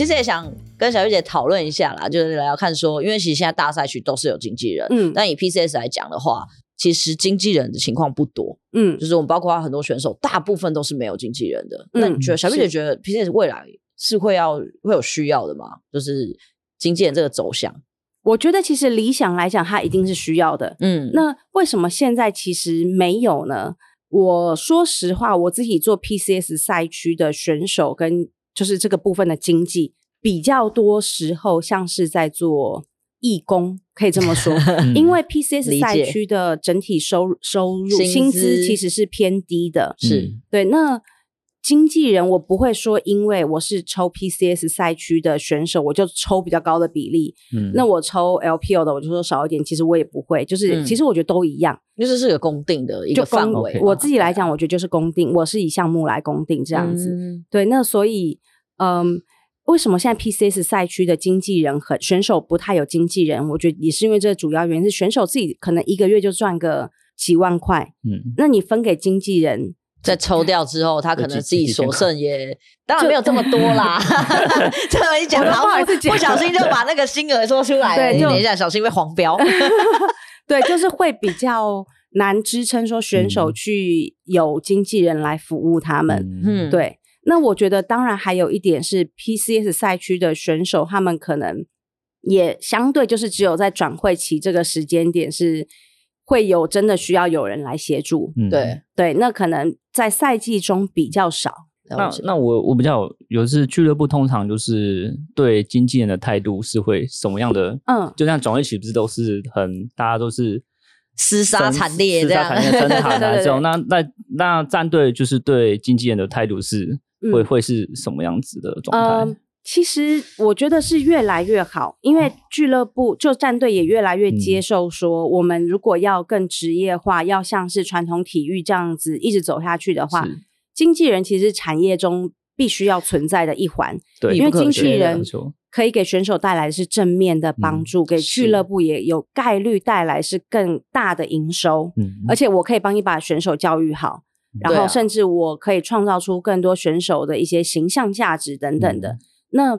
其实也想跟小玉姐讨论一下啦，就是来要看说，因为其实现在大赛区都是有经纪人，嗯，但以 PCS 来讲的话，其实经纪人的情况不多，嗯，就是我们包括很多选手，大部分都是没有经纪人的。嗯、那你觉得小玉姐觉得 PCS 未来是会要会有需要的吗？就是经纪人这个走向？我觉得其实理想来讲，它一定是需要的。嗯，那为什么现在其实没有呢？我说实话，我自己做 PCS 赛区的选手跟就是这个部分的经济，比较多时候像是在做义工，可以这么说。因为 PCS 赛区的整体收收入薪资其实是偏低的，是对那。经纪人，我不会说，因为我是抽 PCS 赛区的选手，我就抽比较高的比例。嗯，那我抽 LPL 的，我就说少一点。其实我也不会，就是、嗯、其实我觉得都一样，就是是个公定的一个范围。我自己来讲，我觉得就是公定，我是以项目来公定这样子。嗯、对，那所以，嗯，为什么现在 PCS 赛区的经纪人和选手不太有经纪人？我觉得也是因为这个主要原因是选手自己可能一个月就赚个几万块。嗯，那你分给经纪人。在抽掉之后，他可能自己所剩也当然没有这么多啦。这么一讲，然后不小心就把那个金额说出来了。对，等一下，小心被黄标。对，就是会比较难支撑，说选手去有经纪人来服务他们。嗯，对。那我觉得，当然还有一点是 PCS 赛区的选手，他们可能也相对就是只有在转会期这个时间点是。会有真的需要有人来协助，嗯、对对，那可能在赛季中比较少。那那我我比较有，有是俱乐部通常就是对经纪人的态度是会什么样的？嗯，就像转会期不是都是很大家都是厮杀惨烈这样，厮杀惨烈争谈的时候，那那那战队就是对经纪人的态度是会、嗯、会是什么样子的状态？嗯其实我觉得是越来越好，因为俱乐部就战队也越来越接受说，我们如果要更职业化，要像是传统体育这样子一直走下去的话，经纪人其实产业中必须要存在的一环。对，因为经纪人可以给选手带来的是正面的帮助，给俱乐部也有概率带来是更大的营收。嗯，而且我可以帮你把选手教育好，然后甚至我可以创造出更多选手的一些形象价值等等的。那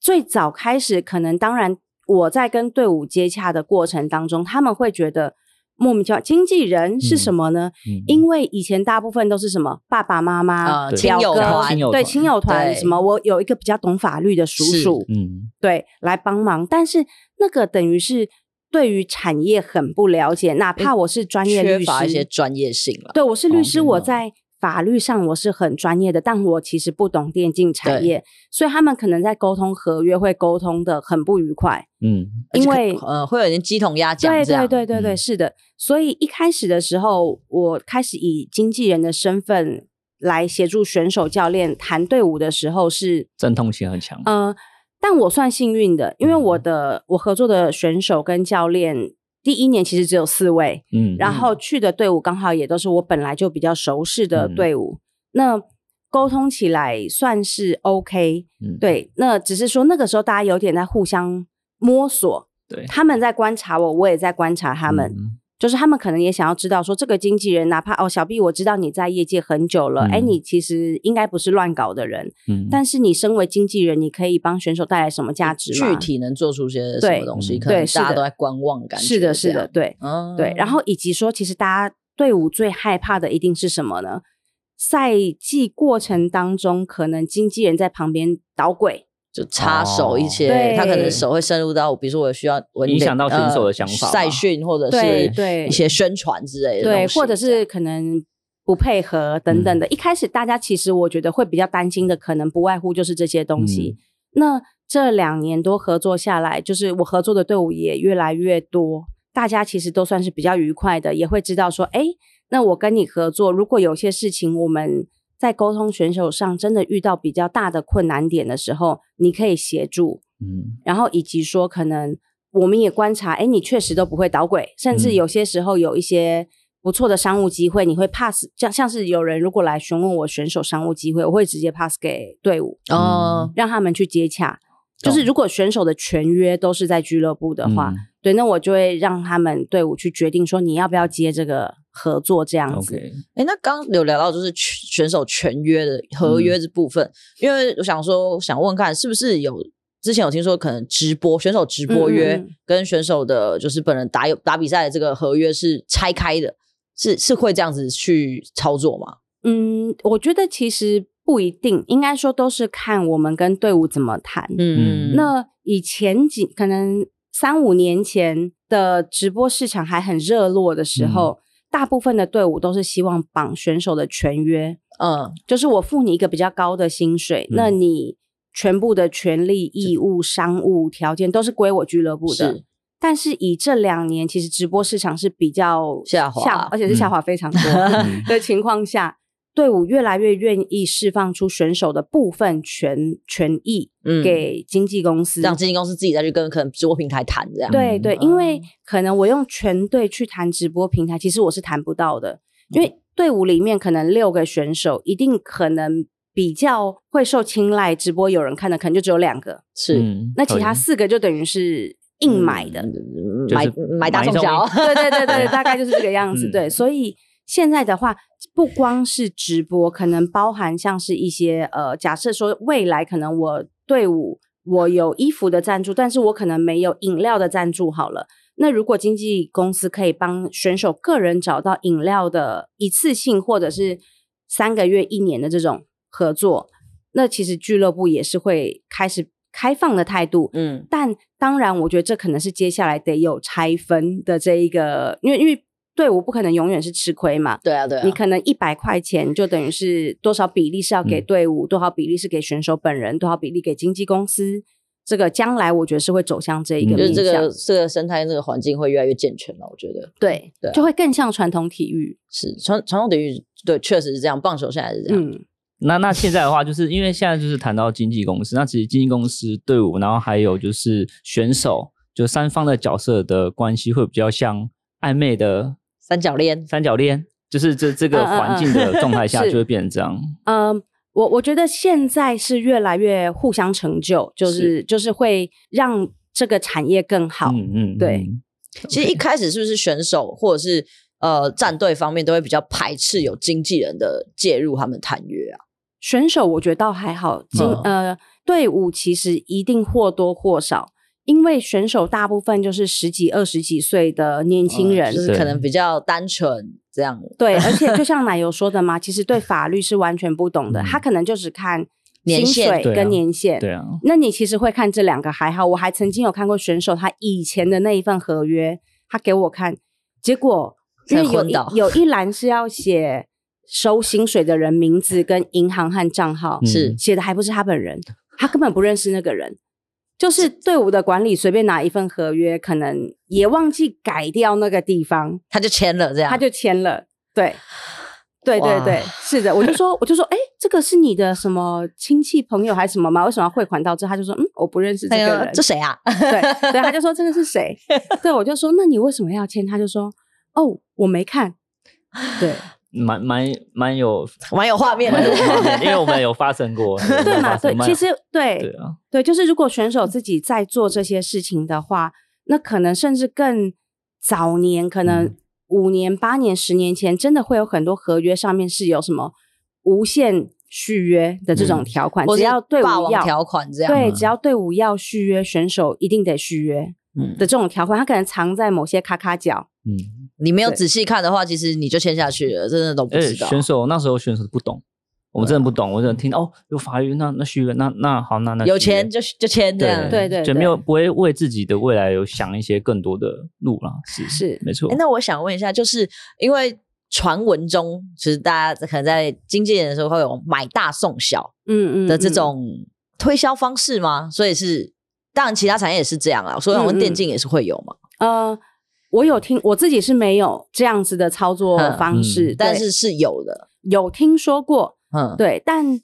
最早开始，可能当然我在跟队伍接洽的过程当中，他们会觉得莫名其妙，经纪人是什么呢？嗯嗯、因为以前大部分都是什么爸爸妈妈、亲友团、对亲友团什么，我有一个比较懂法律的叔叔，嗯，对，来帮忙。但是那个等于是对于产业很不了解，哪怕我是专业律师，缺乏一些专业性了。对，我是律师，我在。法律上我是很专业的，但我其实不懂电竞产业，所以他们可能在沟通合约会沟通的很不愉快。嗯，因为呃会有人鸡同鸭讲。对对对对对，嗯、是的。所以一开始的时候，我开始以经纪人的身份来协助选手教练谈队伍的时候是阵痛性很强。呃，但我算幸运的，因为我的、嗯、我合作的选手跟教练。第一年其实只有四位，嗯，然后去的队伍刚好也都是我本来就比较熟悉的队伍，嗯、那沟通起来算是 OK，嗯，对，那只是说那个时候大家有点在互相摸索，对，他们在观察我，我也在观察他们。嗯就是他们可能也想要知道，说这个经纪人，哪怕哦，小 B，我知道你在业界很久了，哎、嗯，你其实应该不是乱搞的人，嗯，但是你身为经纪人，你可以帮选手带来什么价值吗？具体能做出些什么东西？对，可能大家都在观望感觉，是的，是的，对，嗯、对。然后以及说，其实大家队伍最害怕的一定是什么呢？赛季过程当中，可能经纪人在旁边捣鬼。就插手一些，哦、他可能手会深入到，比如说我需要我影响到选手的想法，赛训、呃、或者是对一些宣传之类的，对，或者是可能不配合等等的。嗯、一开始大家其实我觉得会比较担心的，可能不外乎就是这些东西。嗯、那这两年多合作下来，就是我合作的队伍也越来越多，大家其实都算是比较愉快的，也会知道说，哎，那我跟你合作，如果有些事情我们。在沟通选手上，真的遇到比较大的困难点的时候，你可以协助，嗯，然后以及说，可能我们也观察，哎，你确实都不会捣鬼，甚至有些时候有一些不错的商务机会，你会 pass，像像是有人如果来询问我选手商务机会，我会直接 pass 给队伍，哦，让他们去接洽。就是如果选手的全约都是在俱乐部的话，嗯、对，那我就会让他们队伍去决定说，你要不要接这个合作这样子。哎、okay.，那刚刚有聊到就是选手全约的合约这部分，嗯、因为我想说，想问看是不是有之前有听说可能直播选手直播约跟选手的，就是本人打有打比赛的这个合约是拆开的，是是会这样子去操作吗？嗯，我觉得其实不一定，应该说都是看我们跟队伍怎么谈。嗯，那以前几可能三五年前的直播市场还很热络的时候。嗯大部分的队伍都是希望绑选手的全约，嗯，就是我付你一个比较高的薪水，嗯、那你全部的权利、义务、商务条件都是归我俱乐部的。但是以这两年其实直播市场是比较下滑，而且是下滑非常多 的情况下。嗯队伍越来越愿意释放出选手的部分权权益，给经纪公司，让经纪公司自己再去跟可能直播平台谈这样。对对，因为可能我用全队去谈直播平台，其实我是谈不到的，因为队伍里面可能六个选手，一定可能比较会受青睐，直播有人看的可能就只有两个，是，那其他四个就等于是硬买的，买买大送小，对对对对，大概就是这个样子，对，所以。现在的话，不光是直播，可能包含像是一些呃，假设说未来可能我队伍我有衣服的赞助，但是我可能没有饮料的赞助。好了，那如果经纪公司可以帮选手个人找到饮料的一次性或者是三个月、一年的这种合作，那其实俱乐部也是会开始开放的态度。嗯，但当然，我觉得这可能是接下来得有拆分的这一个，因为因为。队伍不可能永远是吃亏嘛？对啊，对啊。你可能一百块钱就等于是多少比例是要给队伍，嗯，多少比例是给选手本人，多少比例给经纪公司。这个将来我觉得是会走向这一个，就是这个这个生态、这个环境会越来越健全了。我觉得，对对，就会更像传统体育。是传传统体育，对，确实是这样。棒球现在是这样。嗯，那那现在的话，就是因为现在就是谈到经纪公司，那其实经纪公司、队伍，然后还有就是选手，就三方的角色的关系会比较像暧昧的。三角恋，三角恋就是这这个环境的状态下就会变成这样。嗯，我我觉得现在是越来越互相成就，就是，是就是会让这个产业更好。嗯嗯，对。其实一开始是不是选手或者是呃战队方面都会比较排斥有经纪人的介入他们谈约啊？选手我觉得倒还好，经、嗯、呃队伍其实一定或多或少。因为选手大部分就是十几、二十几岁的年轻人，嗯，就是可能比较单纯这样。对，而且就像奶油说的嘛，其实对法律是完全不懂的，他可能就只看薪水跟年限。对啊，那你其实会看这两个还好。我还曾经有看过选手他以前的那一份合约，他给我看，结果因为有一有一 栏是要写收薪水的人名字跟银行和账号，是写的还不是他本人，他根本不认识那个人。就是队伍的管理随便拿一份合约，可能也忘记改掉那个地方，他就签了，这样他就签了。对，对对对，是的。我就说，我就说，哎、欸，这个是你的什么亲戚朋友还是什么吗？为什么要汇款到这？他就说，嗯，我不认识这个人，哎、这谁啊？对对，他就说这个是谁？对，我就说，那你为什么要签？他就说，哦，我没看。对。蛮蛮蛮有 蛮有画面的，因为我们有发生过，对嘛？对，其实对对啊，对，就是如果选手自己在做这些事情的话，那可能甚至更早年，可能五年、八年、十年前，真的会有很多合约上面是有什么无限续约的这种条款，只要队伍要条款这样，对，只要队伍要续约，选手一定得续约的这种条款，它可能藏在某些卡卡角，嗯。你没有仔细看的话，其实你就签下去了，真的都不知道。选手那时候选手不懂，我们真的不懂，我只能听到哦，有法律，那那续约，那那好，那那有钱就就签这样，对对，就没有不会为自己的未来有想一些更多的路了，是是没错。那我想问一下，就是因为传闻中，其实大家可能在经纪人的时候会有买大送小，嗯嗯的这种推销方式吗？所以是，当然其他产业也是这样啊，所以我们电竞也是会有嘛，呃。我有听，我自己是没有这样子的操作方式，嗯、但是是有的，有听说过，嗯，对，但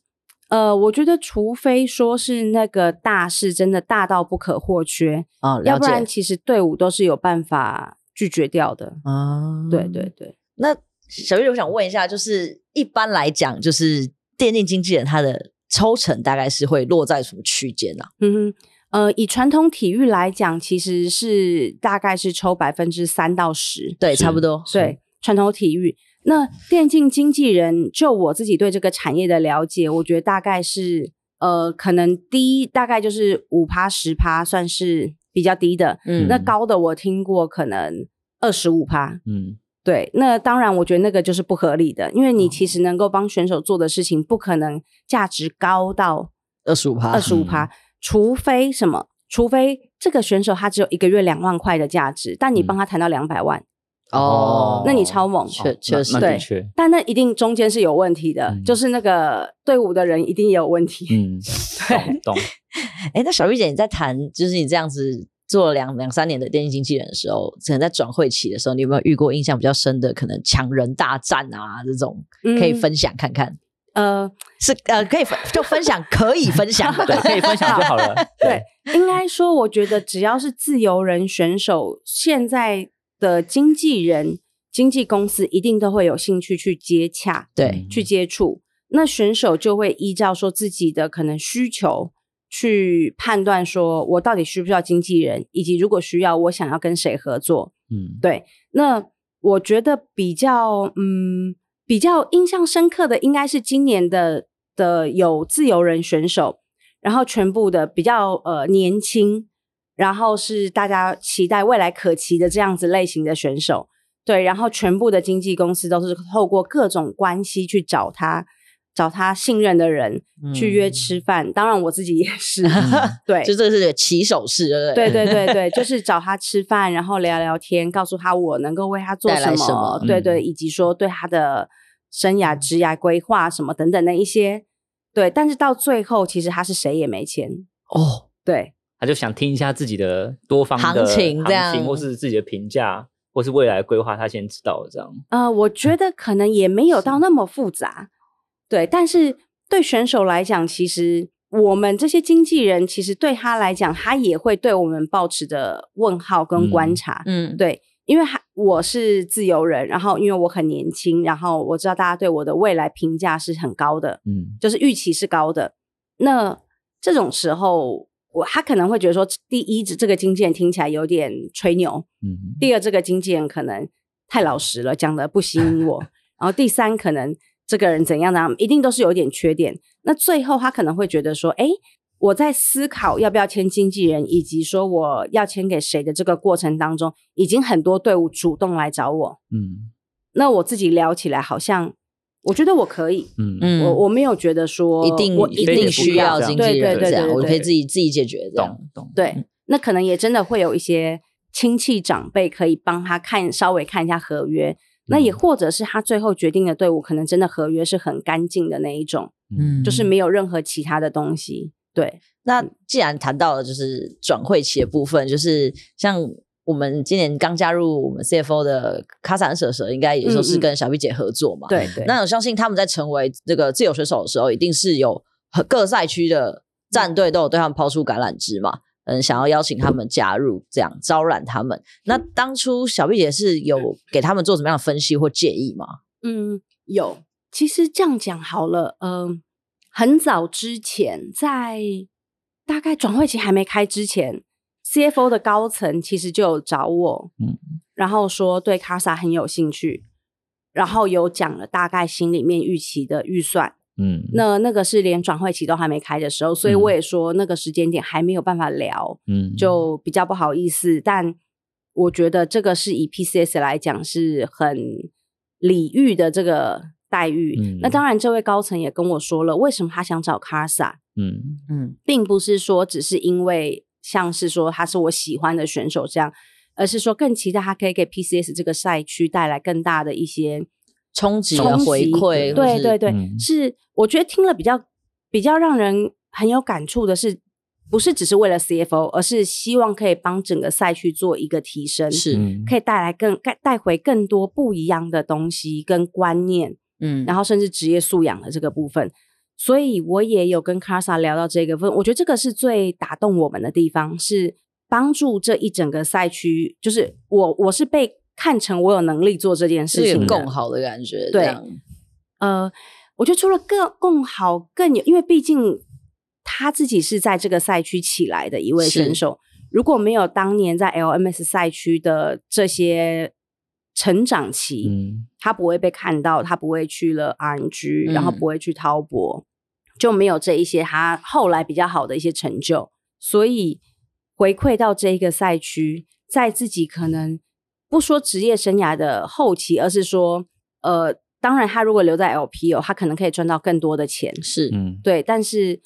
呃，我觉得除非说是那个大事真的大到不可或缺啊、哦，要不然其实队伍都是有办法拒绝掉的啊。对对对，那小月，我想问一下，就是一般来讲，就是电竞经纪人他的抽成大概是会落在什么区间呢？嗯哼。呃，以传统体育来讲，其实是大概是抽百分之三到十，对，差不多。对，传统体育。那电竞经纪人，就我自己对这个产业的了解，我觉得大概是呃，可能低大概就是五趴十趴，算是比较低的。嗯，那高的我听过可能二十五趴。嗯，对。那当然，我觉得那个就是不合理的，因为你其实能够帮选手做的事情，不可能价值高到二十五趴。二十五趴，除非什么？除非这个选手他只有一个月两万块的价值，但你帮他谈到两百万。嗯哦，那你超猛，确确实对，但那一定中间是有问题的，嗯、就是那个队伍的人一定也有问题。嗯，对，懂。哎、欸，那小玉姐你在谈，就是你这样子做了两两三年的电竞经纪人的时候，可能在转会期的时候，你有没有遇过印象比较深的，可能抢人大战啊这种，可以分享看看？嗯、呃，是呃，可以分就分享，可以分享，对，可以分享就好了。对，应该说，我觉得只要是自由人选手，现在。的经纪人、经纪公司一定都会有兴趣去接洽，对，去接触。那选手就会依照说自己的可能需求去判断，说我到底需不需要经纪人，以及如果需要，我想要跟谁合作。嗯，对。那我觉得比较嗯比较印象深刻的，应该是今年的的有自由人选手，然后全部的比较呃年轻。然后是大家期待未来可期的这样子类型的选手，对，然后全部的经纪公司都是透过各种关系去找他，找他信任的人去约吃饭。嗯、当然我自己也 是，对，就这是起手式，对对对对对，就 是找他吃饭，然后聊聊天，告诉他我能够为他做什么，什么对对，以及说对他的生涯、职涯规划什么等等的一些，对，但是到最后其实他是谁也没签哦，对。他就想听一下自己的多方的行情，行情或是自己的评价，或是未来规划，他先知道这样。呃，我觉得可能也没有到那么复杂，是对。但是对选手来讲，其实我们这些经纪人，其实对他来讲，他也会对我们保持着问号跟观察。嗯，对，因为我是自由人，然后因为我很年轻，然后我知道大家对我的未来评价是很高的，嗯，就是预期是高的。那这种时候。我他可能会觉得说，第一，这个经纪人听起来有点吹牛；嗯哼，第二，这个经纪人可能太老实了，讲的不吸引我；然后第三，可能这个人怎样呢？一定都是有点缺点。那最后他可能会觉得说，哎，我在思考要不要签经纪人，以及说我要签给谁的这个过程当中，已经很多队伍主动来找我。嗯，那我自己聊起来好像。我觉得我可以，嗯嗯，我我没有觉得说一定我一定需要经纪人这样，我可以自己自己解决这样。懂懂。对，那可能也真的会有一些亲戚长辈可以帮他看，稍微看一下合约。那也或者是他最后决定的队伍，可能真的合约是很干净的那一种，嗯，就是没有任何其他的东西。对，那既然谈到了就是转会期的部分，就是像。我们今年刚加入我们 CFO 的卡萨恩蛇蛇，应该也就是跟小 B 姐合作嘛。对对。那我相信他们在成为这个自由选手的时候，一定是有各赛区的战队都有对他们抛出橄榄枝嘛。嗯，想要邀请他们加入，这样招揽他们。那当初小毕姐是有给他们做什么样的分析或建议吗？嗯，有。其实这样讲好了，嗯、呃，很早之前，在大概转会期还没开之前。CFO 的高层其实就有找我，嗯，然后说对卡萨很有兴趣，然后有讲了大概心里面预期的预算，嗯，那那个是连转会期都还没开的时候，所以我也说那个时间点还没有办法聊，嗯，就比较不好意思。但我觉得这个是以 PCS 来讲是很礼遇的这个待遇。嗯，那当然，这位高层也跟我说了，为什么他想找 Casa，，嗯嗯，并不是说只是因为。像是说他是我喜欢的选手这样，而是说更期待他可以给 PCS 这个赛区带来更大的一些冲击的回馈。对对对，嗯、是我觉得听了比较比较让人很有感触的是，不是只是为了 CFO，而是希望可以帮整个赛区做一个提升，是可以带来更带带回更多不一样的东西跟观念，嗯，然后甚至职业素养的这个部分。所以我也有跟卡萨聊到这个分，我觉得这个是最打动我们的地方，是帮助这一整个赛区，就是我我是被看成我有能力做这件事情更好的感觉。对，呃，我觉得除了更更好更有，因为毕竟他自己是在这个赛区起来的一位选手，如果没有当年在 LMS 赛区的这些成长期，嗯，他不会被看到，他不会去了 RNG，然后不会去滔搏，嗯，就没有这一些他后来比较好的一些成就，所以回馈到这一个赛区，在自己可能不说职业生涯的后期，而是说，呃，当然他如果留在 LPL，他可能可以赚到更多的钱，是，嗯，对，但是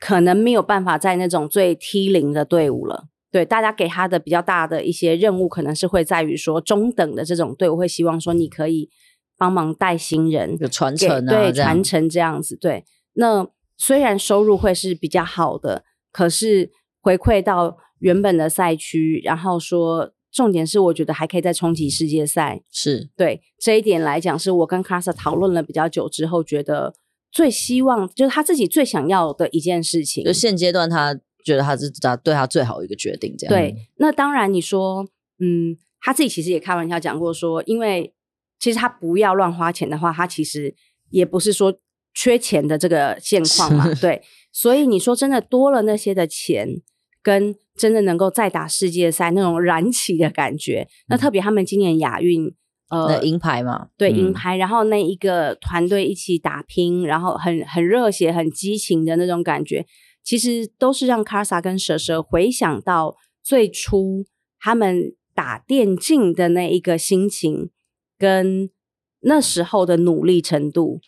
可能没有办法在那种最 T 零的队伍了。对，大家给他的比较大的一些任务，可能是会在于说中等的这种队伍会希望说你可以帮忙带新人，有传承啊，对，传承这样子。对，那虽然收入会是比较好的，可是回馈到原本的赛区，然后说重点是，我觉得还可以再冲击世界赛。是对这一点来讲，是我跟 Karsa 讨论了比较久之后，觉得最希望就是他自己最想要的一件事情。就现阶段他。觉得他是他对他最好的一个决定，这样。对，那当然你说，嗯，他自己其实也开玩笑讲过说，因为其实他不要乱花钱的话，他其实也不是说缺钱的这个现况嘛。对，所以你说真的多了那些的钱，跟真的能够再打世界赛那种燃起的感觉，嗯、那特别他们今年亚运，呃，银牌嘛，对，银牌，然后那一个团队一起打拼，然后很很热血、很激情的那种感觉。其实都是让 Karsa 跟蛇蛇回想到最初他们打电竞的那一个心情，跟那时候的努力程度。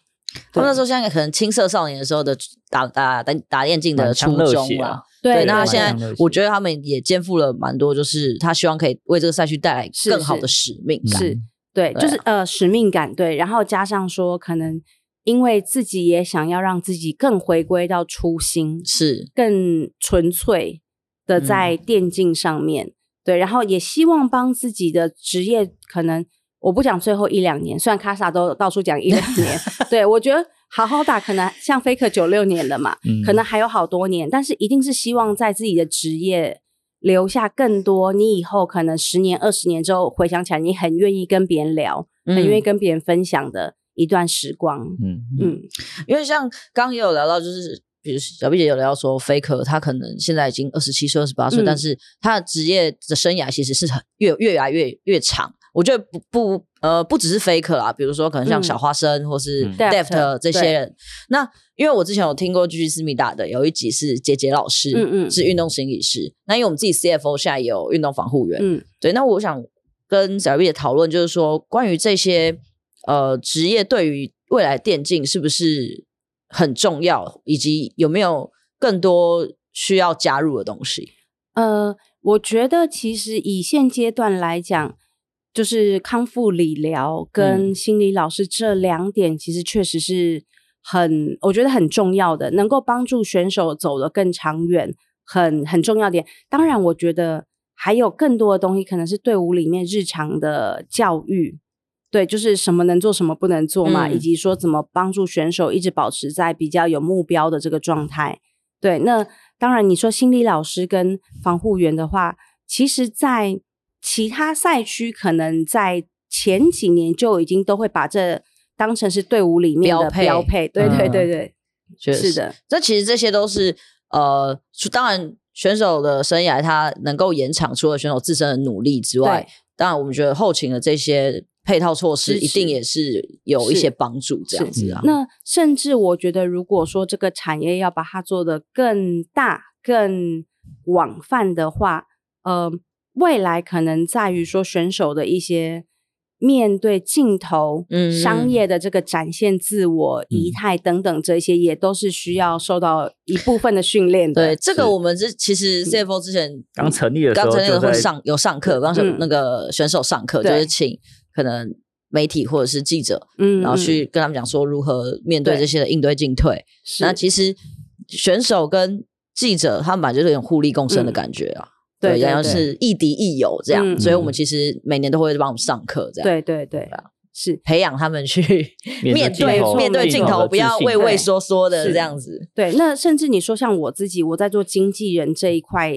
他们那时候像可能青涩少年的时候的打打打打电竞的初衷了。对，那他现在我觉得他们也肩负了蛮多，就是他希望可以为这个赛区带来更好的使命感。是，是，对，对啊，就是呃使命感。对，然后加上说可能。因为自己也想要让自己更回归到初心，是更纯粹的在电竞上面，嗯、对，然后也希望帮自己的职业，可能我不讲最后一两年，虽然卡萨都到处讲一两年，对，我觉得好好打，可能像 Faker 九六年了嘛，嗯、可能还有好多年，但是一定是希望在自己的职业留下更多，你以后可能十年、二十年之后回想起来，你很愿意跟别人聊，嗯、很愿意跟别人分享的。一段时光，嗯嗯，因为像刚刚也有聊到，就是比如小 B 姐有聊到说，Faker 他可能现在已经二十七岁、二十八岁，但是他的职业的生涯其实是很越越来越越长。我觉得不不呃不只是 Faker 啦，比如说可能像小花生或是 Deft 这些人。那因为我之前有听过 GG 思密达的有一集是杰杰老师，嗯嗯，是运动心理师。那因为我们自己 CFO 现在也有运动防护员，嗯，对。那我想跟小 B 的讨论，就是说关于这些。呃，职业对于未来电竞是不是很重要，以及有没有更多需要加入的东西？呃，我觉得其实以现阶段来讲，就是康复理疗跟心理老师这两点，其实确实是很，我觉得很重要的，能够帮助选手走得更长远，很很重要点。当然，我觉得还有更多的东西，可能是队伍里面日常的教育。对，就是什么能做，什么不能做嘛，嗯、以及说怎么帮助选手一直保持在比较有目标的这个状态。对，那当然你说心理老师跟防护员的话，其实，在其他赛区可能在前几年就已经都会把这当成是队伍里面的标配。标配对对对对，嗯、是的。这其实这些都是呃，当然选手的生涯他能够延长，除了选手自身的努力之外，对当然我们觉得后勤的这些。配套措施一定也是有一些帮助，这样子啊。那甚至我觉得，如果说这个产业要把它做得更大、更广泛的话，呃，未来可能在于说选手的一些面对镜头、嗯、商业的这个展现自我、仪态等等这些，也都是需要受到一部分的训练的。对，这个我们之其实 CFO 之前刚成立的时候，刚成立的会上有上课，刚是那个选手上课，就是请。可能媒体或者是记者，嗯，然后去跟他们讲说如何面对这些的应对进退。那其实选手跟记者他们本来就是有互利共生的感觉啊，对，然后是亦敌亦友这样。所以我们其实每年都会帮我们上课，这样。对对对，是培养他们去面对面对镜头，不要畏畏缩缩的这样子。对，那甚至你说像我自己，我在做经纪人这一块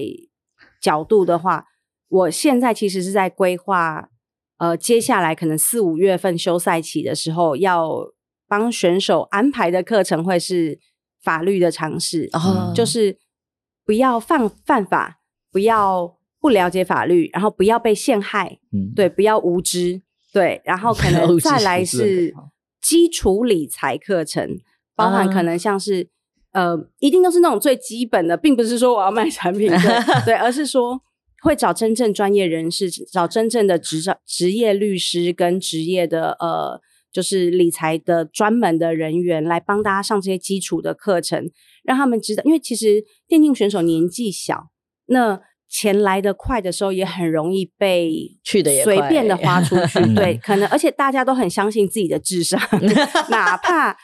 角度的话，我现在其实是在规划。呃，接下来可能四五月份休赛期的时候，要帮选手安排的课程会是法律的尝试，哦、就是不要犯犯法，不要不了解法律，然后不要被陷害，嗯，对，不要无知，对，然后 可能再来是基础理财课程，包含可能像是、嗯、呃，一定都是那种最基本的，并不是说我要卖产品，对，对，而是说会找真正专业人士，找真正的执照职业律师跟职业的呃，就是理财的专门的人员来帮大家上这些基础的课程，让他们知道，因为其实电竞选手年纪小，那。钱来得快的时候，也很容易被 去的也随便的花出去。对，可能而且大家都很相信自己的智商，哪怕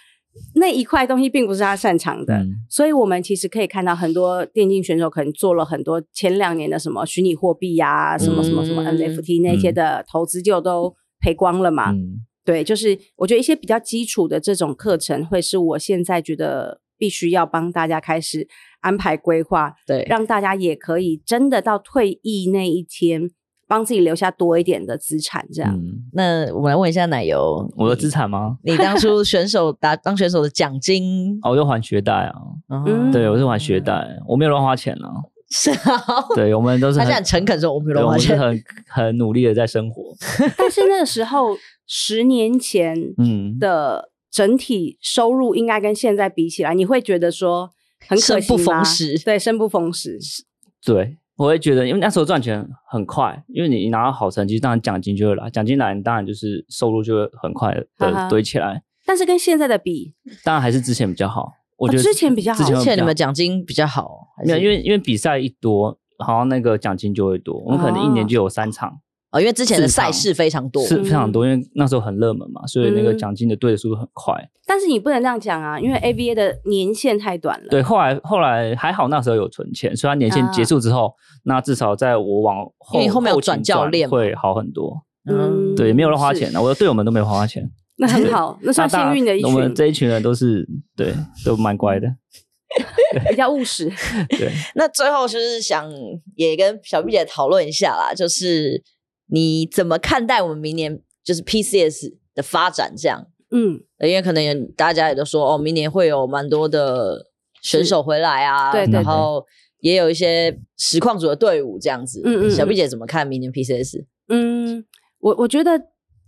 那一块东西并不是他擅长的。嗯、所以，我们其实可以看到很多电竞选手可能做了很多前两年的什么虚拟货币呀、什么什么什么 NFT 那些的投资，就都赔光了嘛。嗯、对，就是我觉得一些比较基础的这种课程，会是我现在觉得必须要帮大家开始。安排规划，对，让大家也可以真的到退役那一天，帮自己留下多一点的资产。这样，嗯、那我们来问一下奶油，我的资产吗？你当初选手打当选手的奖金，哦，我就还学贷啊，嗯、对，我是还学贷，我没有乱花钱啊。是啊，对，我们都是他现在很诚恳说，我没有乱花钱，我们是很 很努力的在生活。但是那个时候，十年前，嗯，的整体收入应该跟现在比起来，你会觉得说。很可惜，生不逢时，对，生不逢时。对，我会觉得，因为那时候赚钱很快，因为你拿到好成绩，当然奖金就会来，奖金来，当然就是收入就会很快的堆起来。但是跟现在的比，当然还是之前比较好。我觉得之前比较好，之前你们奖金比较好，没有，因为因为比赛一多，好像那个奖金就会多。我们可能一年就有三场。哦，因为之前的赛事非常多，是非常多，因为那时候很热门嘛，所以那个奖金的兑的速度很快。但是你不能这样讲啊，因为 AVA 的年限太短了。对，后来后来还好，那时候有存钱，所以它年限结束之后，那至少在我往后，因为后面有转教练会好很多。嗯，对，没有乱花钱的，我的队友们都没有花花钱，那很好，那算幸运的一群。我们这一群人都是对，都蛮乖的，比较务实。对，那最后就是想也跟小毕姐讨论一下啦，就是。你怎么看待我们明年就是 PCS 的发展？这样，嗯，因为可能大家也都说，哦，明年会有蛮多的选手回来啊，对，然后也有一些实况组的队伍这样子。嗯嗯，小毕姐怎么看明年 PCS？嗯，我我觉得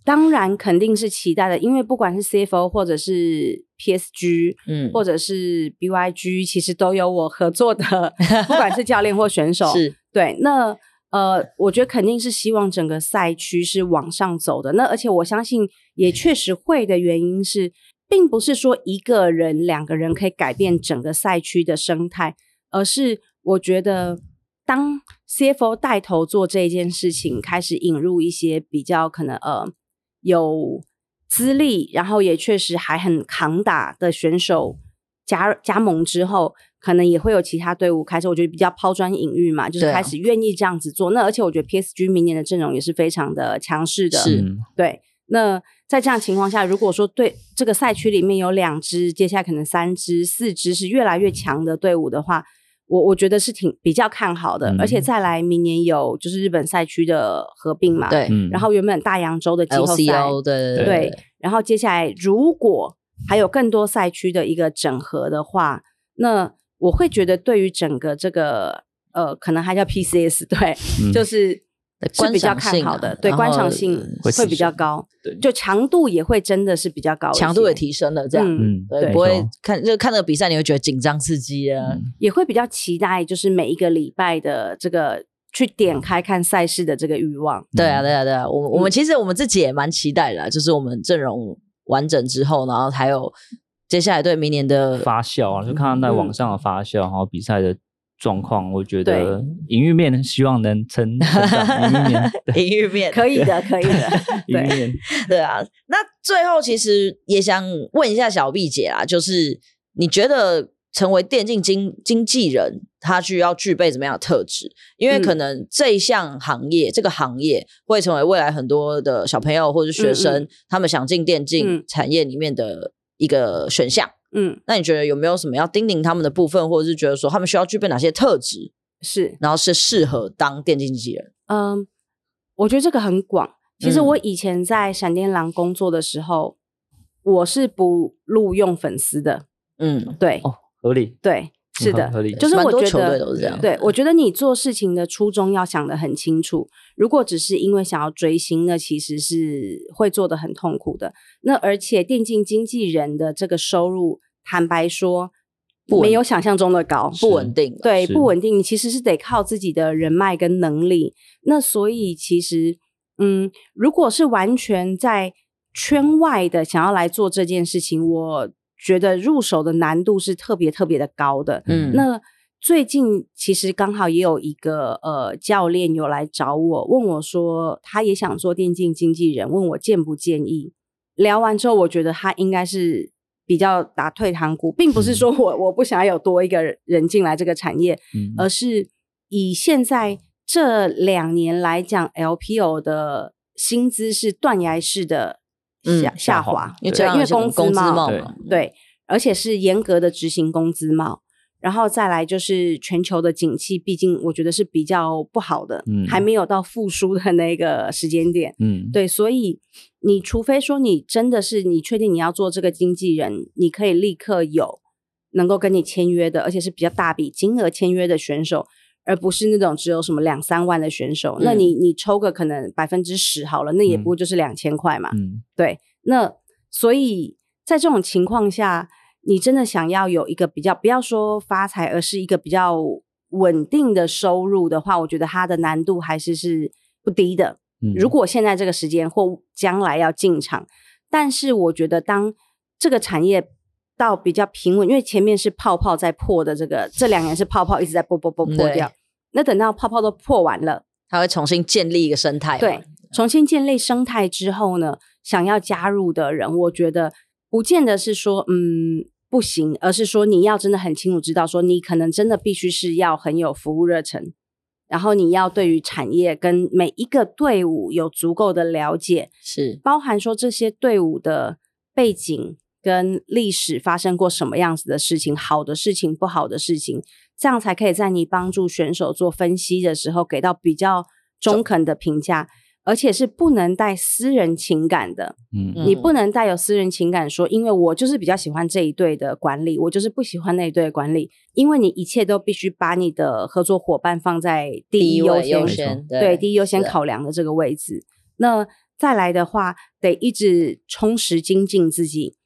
当然肯定是期待的，因为不管是 CFO 或者是 PSG，嗯，或者是 BYG，其实都有我合作的，不管是教练或选手，是对那。呃，我觉得肯定是希望整个赛区是往上走的。那而且我相信也确实会的原因是，并不是说一个人、两个人可以改变整个赛区的生态，而是我觉得当 CFO 带头做这件事情，开始引入一些比较可能呃有资历，然后也确实还很扛打的选手加加盟之后。可能也会有其他队伍开始，我觉得比较抛砖引玉嘛，就是开始愿意这样子做。啊、那而且我觉得 PSG 明年的阵容也是非常的强势的，是，对。那在这样情况下，如果说对这个赛区里面有两支，接下来可能三支、四支是越来越强的队伍的话，我我觉得是挺比较看好的。嗯、而且再来明年有就是日本赛区的合并嘛，对。然后原本大洋洲的季后赛，对，对。然后接下来如果还有更多赛区的一个整合的话，那我会觉得，对于整个这个呃，可能还叫 PCS，对，嗯、就是是比较看好的，对，观赏性会比较高，对，就强度也会真的是比较高，强度也提升了，这样，嗯，对，不会看就看那个比赛，你会觉得紧张刺激啊，嗯、也会比较期待，就是每一个礼拜的这个去点开看赛事的这个欲望，对啊，对啊，对啊，我我们其实我们自己也蛮期待的，就是我们阵容完整之后，然后还有。接下来对明年的发酵啊，就看到在网上的发酵，然后比赛的状况，我觉得营运面希望能撑营运面，营运面可以的，可以的，营运面对啊。那最后其实也想问一下小毕姐啊，就是你觉得成为电竞经经纪人，他需要具备怎么样的特质？因为可能这一项行业，这个行业会成为未来很多的小朋友或者学生，他们想进电竞产业里面的。一个选项，嗯，那你觉得有没有什么要叮咛他们的部分，或者是觉得说他们需要具备哪些特质，是，然后是适合当电竞经纪人？嗯，我觉得这个很广。其实我以前在闪电狼工作的时候，嗯、我是不录用粉丝的。嗯，对，哦，合理。对，是的，合理。就是我觉得都是这样。对，我觉得你做事情的初衷要想得很清楚。如果只是因为想要追星，那其实是会做得很痛苦的。那而且电竞经纪人的这个收入，坦白说，没有想象中的高，不稳定。对，不稳定。你其实是得靠自己的人脉跟能力。那所以其实，嗯，如果是完全在圈外的想要来做这件事情，我觉得入手的难度是特别特别的高的。嗯，那最近其实刚好也有一个呃教练有来找我，问我说他也想做电竞经纪人，问我建不建议。聊完之后，我觉得他应该是。比较打退堂鼓，并不是说我我不想要有多一个人进来这个产业，嗯、而是以现在这两年来讲，LPO 的薪资是断崖式的下、嗯、下滑，因为因为工资帽，对，对，而且是严格的执行工资帽。然后再来就是全球的景气，毕竟我觉得是比较不好的，嗯，还没有到复苏的那个时间点，嗯，对，所以你除非说你真的是你确定你要做这个经纪人，你可以立刻有能够跟你签约的，而且是比较大笔金额签约的选手，而不是那种只有什么两三万的选手，嗯、那你你抽个可能百分之十好了，那也不过就是两千块嘛，嗯，对，那所以在这种情况下。你真的想要有一个比较，不要说发财，而是一个比较稳定的收入的话，我觉得它的难度还是是不低的。嗯，如果现在这个时间或将来要进场，但是我觉得当这个产业到比较平稳，因为前面是泡泡在破的，这个这两年是泡泡一直在破破破破掉，那等到泡泡都破完了，它会重新建立一个生态。对，重新建立生态之后呢，想要加入的人，我觉得不见得是说嗯。不行，而是说你要真的很清楚知道，说你可能真的必须是要很有服务热忱，然后你要对于产业跟每一个队伍有足够的了解，是包含说这些队伍的背景跟历史发生过什么样子的事情，好的事情、不好的事情，这样才可以在你帮助选手做分析的时候给到比较中肯的评价。而且是不能带私人情感的，嗯，你不能带有私人情感说，因为我就是比较喜欢这一队的管理，我就是不喜欢那一队的管理，因为你一切都必须把你的合作伙伴放在第一优先，优先对，对第一优先考量的这个位置。那再来的话，得一直充实精进自己，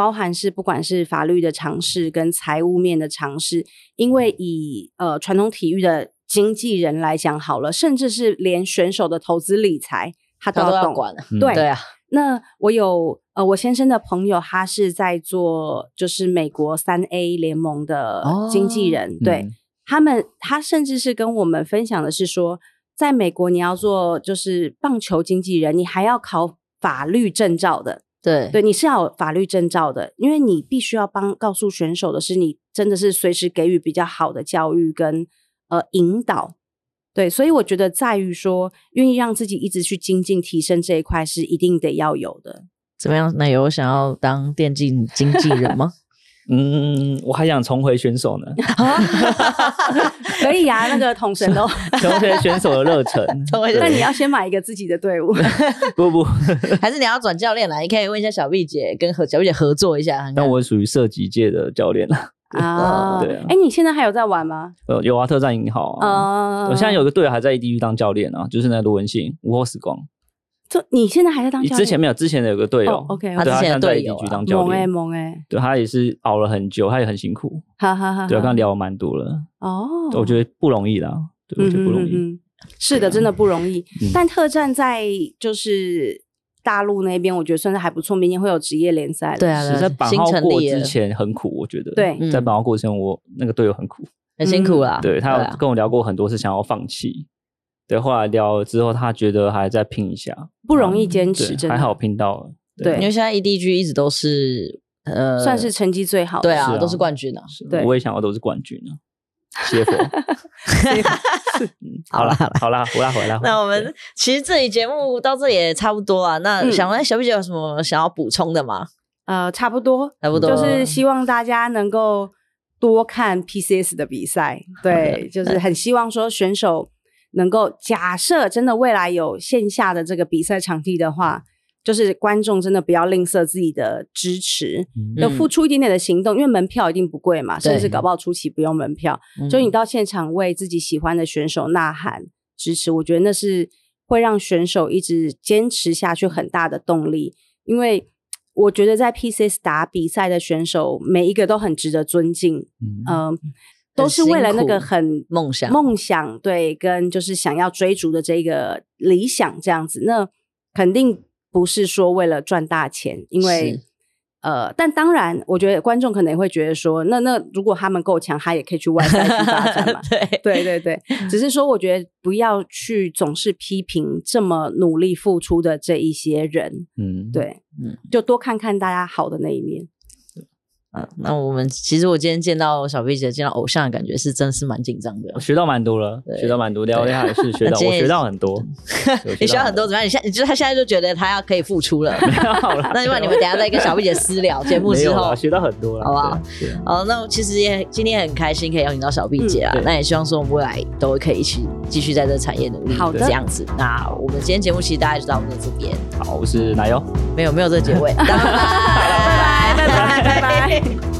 包含是不管是法律的尝试跟财务面的尝试，因为以呃传统体育的。经纪人来讲好了，甚至是连选手的投资理财，他都要管。对、嗯、对啊。那我有呃，我先生的朋友，他是在做就是美国三 A 联盟的经纪人。哦、对、嗯、他们，他甚至是跟我们分享的是说，在美国你要做就是棒球经纪人，你还要考法律证照的。对对，你是要有法律证照的，因为你必须要帮告诉选手的是，你真的是随时给予比较好的教育跟。呃，引导，对，所以我觉得在于说，愿意让自己一直去精进提升这一块是一定得要有的。怎么样？那有想要当电竞经纪人吗？嗯，我还想重回选手呢。可以啊，那个统神都 重回选手的热忱。那你要先买一个自己的队伍。不 不，还是你要转教练来？你可以问一下小毕姐，跟和小毕姐合作一下。那我属于射击界的教练了。啊，对啊，哎，你现在还有在玩吗？呃，有啊，特战银行啊，我现在有个队友还在 EDG 当教练啊，就是那个卢文信，午后时光。这你现在还在当教练？之前没有，之前有个队友，OK，他之前在 EDG 当教练，萌哎萌哎，对他也是熬了很久，他也很辛苦，哈哈哈。对，刚刚聊了蛮多了，哦，我觉得不容易啦，对，我觉得不容易，是的，真的不容易。但特战在就是。大陆那边我觉得算是还不错，明年会有职业联赛。对啊，在绑号过之前很苦，我觉得。对，在绑号过之前，我那个队友很苦，很辛苦啦。对，他有跟我聊过很多次，想要放弃。对，后来聊了之后，他觉得还在拼一下，不容易坚持，还好拼到了。对，因为现在 EDG 一直都是呃，算是成绩最好的，对啊，都是冠军啊。对，我也想要都是冠军啊。谢佛，好啦好啦好了，回来回来。那我们其实这期节目到这也差不多啊。那想问小毕姐有什么想要补充的吗？呃，差不多，差不多，就是希望大家能够多看 PCS 的比赛。对，就是很希望说选手能够，假设真的未来有线下的这个比赛场地的话，就是观众真的不要吝啬自己的支持，要、嗯、付出一点点的行动，因为门票一定不贵嘛，甚至搞不好初期不用门票，就你到现场为自己喜欢的选手呐喊支持，我觉得那是会让选手一直坚持下去很大的动力。因为我觉得在 PCS 打比赛的选手每一个都很值得尊敬，嗯。呃都是为了那个很梦想，梦想对，跟就是想要追逐的这个理想这样子，那肯定不是说为了赚大钱，因为呃，但当然，我觉得观众可能也会觉得说，那那如果他们够强，他也可以去外在去发展嘛。对对对对，只是说，我觉得不要去总是批评这么努力付出的这一些人，嗯，对，嗯，就多看看大家好的那一面。嗯，那我们其实我今天见到小毕姐见到偶像的感觉是真是蛮紧张的，我学到蛮多了，学到蛮多，聊天还是 学到，我学到很多，你学到很多怎么样？你现你觉得他现在就觉得他要可以付出了，没有了。那希望你们等下再跟小毕姐私聊节目之后，学到很多了，好不好？好，那其实也今天很开心可以邀请到小毕姐啊，那也希望说我们未来都可以一起继续在这产业努力，好的，这样子。那我们今天节目其实大概就到我们这边。好，我是奶油，没有没有这个结尾，拜拜拜拜拜拜。